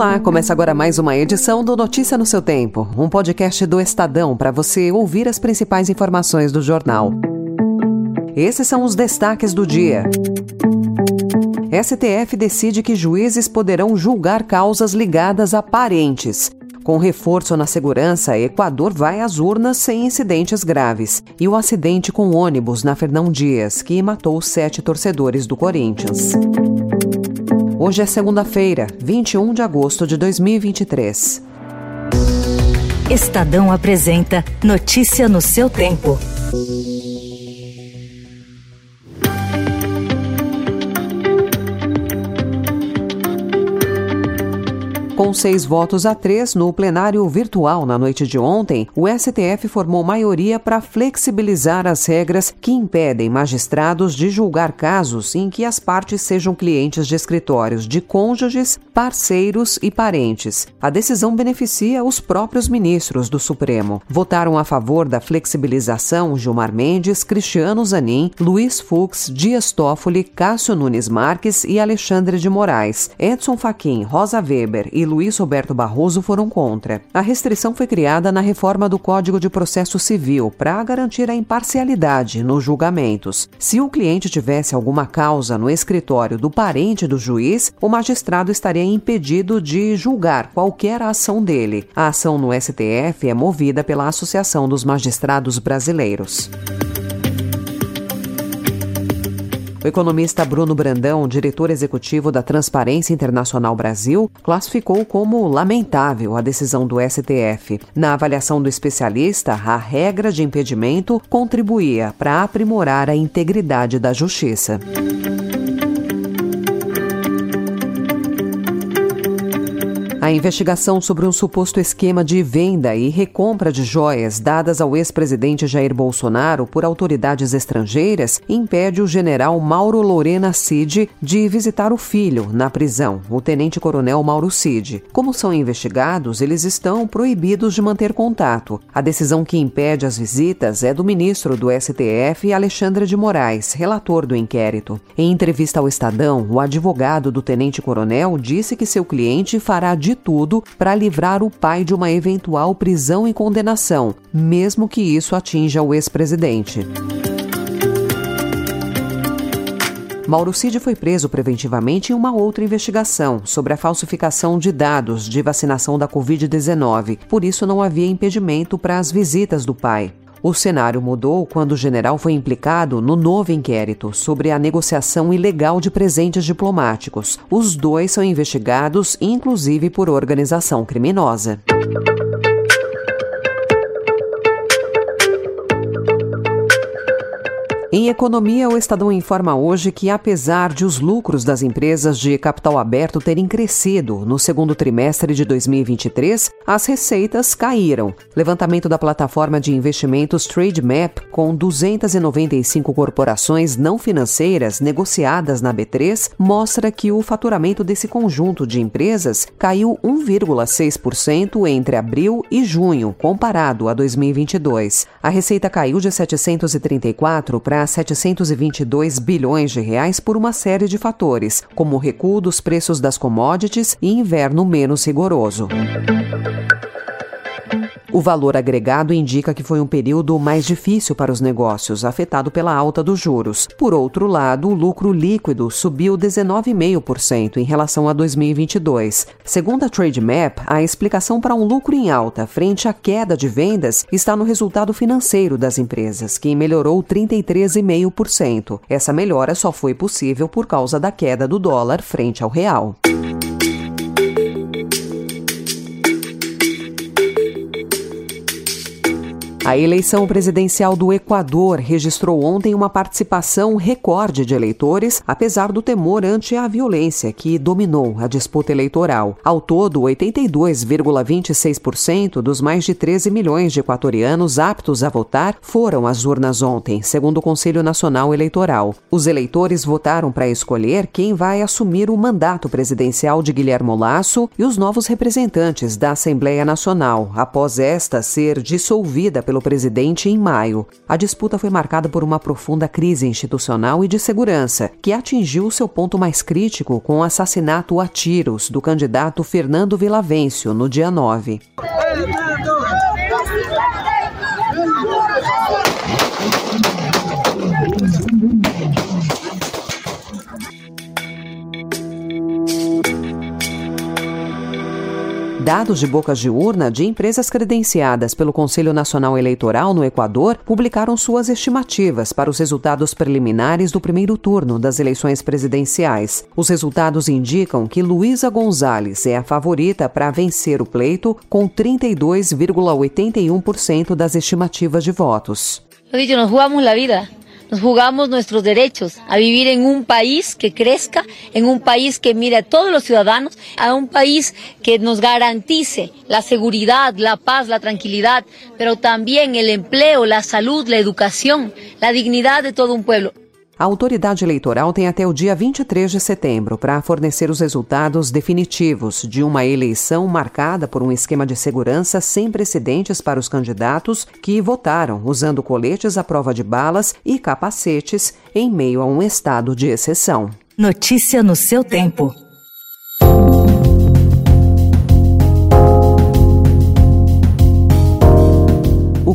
Olá, começa agora mais uma edição do Notícia no seu Tempo, um podcast do Estadão para você ouvir as principais informações do jornal. Esses são os destaques do dia. STF decide que juízes poderão julgar causas ligadas a parentes. Com reforço na segurança, Equador vai às urnas sem incidentes graves. E o acidente com ônibus na Fernão Dias, que matou sete torcedores do Corinthians. Hoje é segunda-feira, 21 de agosto de 2023. Estadão apresenta Notícia no seu tempo. Com seis votos a três no plenário virtual na noite de ontem, o STF formou maioria para flexibilizar as regras que impedem magistrados de julgar casos em que as partes sejam clientes de escritórios de cônjuges, parceiros e parentes. A decisão beneficia os próprios ministros do Supremo. Votaram a favor da flexibilização Gilmar Mendes, Cristiano Zanin, Luiz Fux, Dias Toffoli, Cássio Nunes Marques e Alexandre de Moraes. Edson Fachin, Rosa Weber e Luiz Roberto Barroso foram contra. A restrição foi criada na reforma do Código de Processo Civil para garantir a imparcialidade nos julgamentos. Se o cliente tivesse alguma causa no escritório do parente do juiz, o magistrado estaria impedido de julgar qualquer ação dele. A ação no STF é movida pela Associação dos Magistrados Brasileiros. O economista Bruno Brandão, diretor executivo da Transparência Internacional Brasil, classificou como lamentável a decisão do STF. Na avaliação do especialista, a regra de impedimento contribuía para aprimorar a integridade da justiça. A investigação sobre um suposto esquema de venda e recompra de joias dadas ao ex-presidente Jair Bolsonaro por autoridades estrangeiras impede o general Mauro Lorena Cid de visitar o filho na prisão, o tenente-coronel Mauro Cid. Como são investigados, eles estão proibidos de manter contato. A decisão que impede as visitas é do ministro do STF, Alexandre de Moraes, relator do inquérito. Em entrevista ao Estadão, o advogado do tenente-coronel disse que seu cliente fará de tudo para livrar o pai de uma eventual prisão e condenação, mesmo que isso atinja o ex-presidente. Mauro Cid foi preso preventivamente em uma outra investigação sobre a falsificação de dados de vacinação da Covid-19. Por isso, não havia impedimento para as visitas do pai. O cenário mudou quando o general foi implicado no novo inquérito sobre a negociação ilegal de presentes diplomáticos. Os dois são investigados, inclusive por organização criminosa. Em economia, o Estadão informa hoje que, apesar de os lucros das empresas de capital aberto terem crescido no segundo trimestre de 2023, as receitas caíram. Levantamento da plataforma de investimentos TradeMap, com 295 corporações não financeiras negociadas na B3, mostra que o faturamento desse conjunto de empresas caiu 1,6% entre abril e junho, comparado a 2022. A receita caiu de 734 para 722 bilhões de reais por uma série de fatores, como o recuo dos preços das commodities e inverno menos rigoroso. O valor agregado indica que foi um período mais difícil para os negócios, afetado pela alta dos juros. Por outro lado, o lucro líquido subiu 19,5% em relação a 2022. Segundo a Trademap, a explicação para um lucro em alta frente à queda de vendas está no resultado financeiro das empresas, que melhorou 33,5%. Essa melhora só foi possível por causa da queda do dólar frente ao real. A eleição presidencial do Equador registrou ontem uma participação recorde de eleitores, apesar do temor ante a violência que dominou a disputa eleitoral. Ao todo, 82,26% dos mais de 13 milhões de equatorianos aptos a votar foram às urnas ontem, segundo o Conselho Nacional Eleitoral. Os eleitores votaram para escolher quem vai assumir o mandato presidencial de Guilherme Lasso e os novos representantes da Assembleia Nacional, após esta ser dissolvida pelo pelo presidente em maio. A disputa foi marcada por uma profunda crise institucional e de segurança, que atingiu seu ponto mais crítico com o assassinato a tiros do candidato Fernando Vilavêncio no dia 9. Dados de bocas de urna de empresas credenciadas pelo Conselho Nacional Eleitoral no Equador publicaram suas estimativas para os resultados preliminares do primeiro turno das eleições presidenciais. Os resultados indicam que Luísa Gonzalez é a favorita para vencer o pleito com 32,81% das estimativas de votos. Vida. Nos jugamos nuestros derechos a vivir en un país que crezca, en un país que mire a todos los ciudadanos, a un país que nos garantice la seguridad, la paz, la tranquilidad, pero también el empleo, la salud, la educación, la dignidad de todo un pueblo. A autoridade eleitoral tem até o dia 23 de setembro para fornecer os resultados definitivos de uma eleição marcada por um esquema de segurança sem precedentes para os candidatos que votaram usando coletes à prova de balas e capacetes em meio a um estado de exceção. Notícia no seu tempo.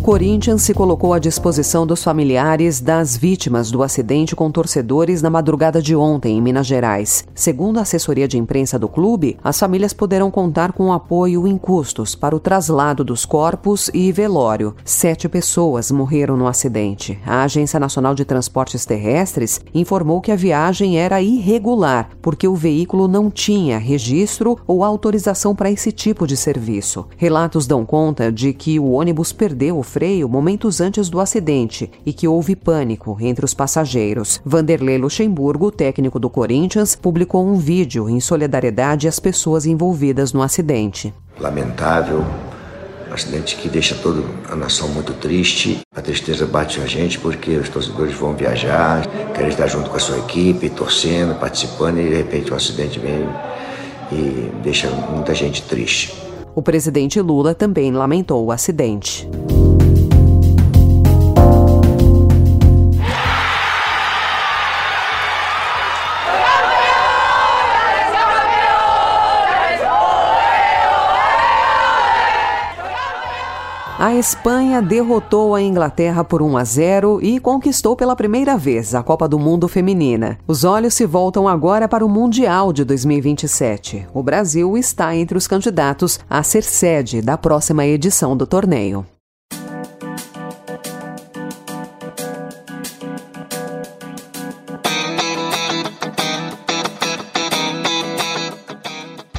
Corinthians se colocou à disposição dos familiares das vítimas do acidente com torcedores na madrugada de ontem, em Minas Gerais. Segundo a assessoria de imprensa do clube, as famílias poderão contar com apoio em custos para o traslado dos corpos e velório. Sete pessoas morreram no acidente. A Agência Nacional de Transportes Terrestres informou que a viagem era irregular, porque o veículo não tinha registro ou autorização para esse tipo de serviço. Relatos dão conta de que o ônibus perdeu freio momentos antes do acidente e que houve pânico entre os passageiros. Vanderlei Luxemburgo, técnico do Corinthians, publicou um vídeo em solidariedade às pessoas envolvidas no acidente. Lamentável, um acidente que deixa toda a nação muito triste. A tristeza bate a gente porque os torcedores vão viajar, querem estar junto com a sua equipe, torcendo, participando e de repente um acidente vem e deixa muita gente triste. O presidente Lula também lamentou o acidente. A Espanha derrotou a Inglaterra por 1 a 0 e conquistou pela primeira vez a Copa do Mundo Feminina. Os olhos se voltam agora para o Mundial de 2027. O Brasil está entre os candidatos a ser sede da próxima edição do torneio.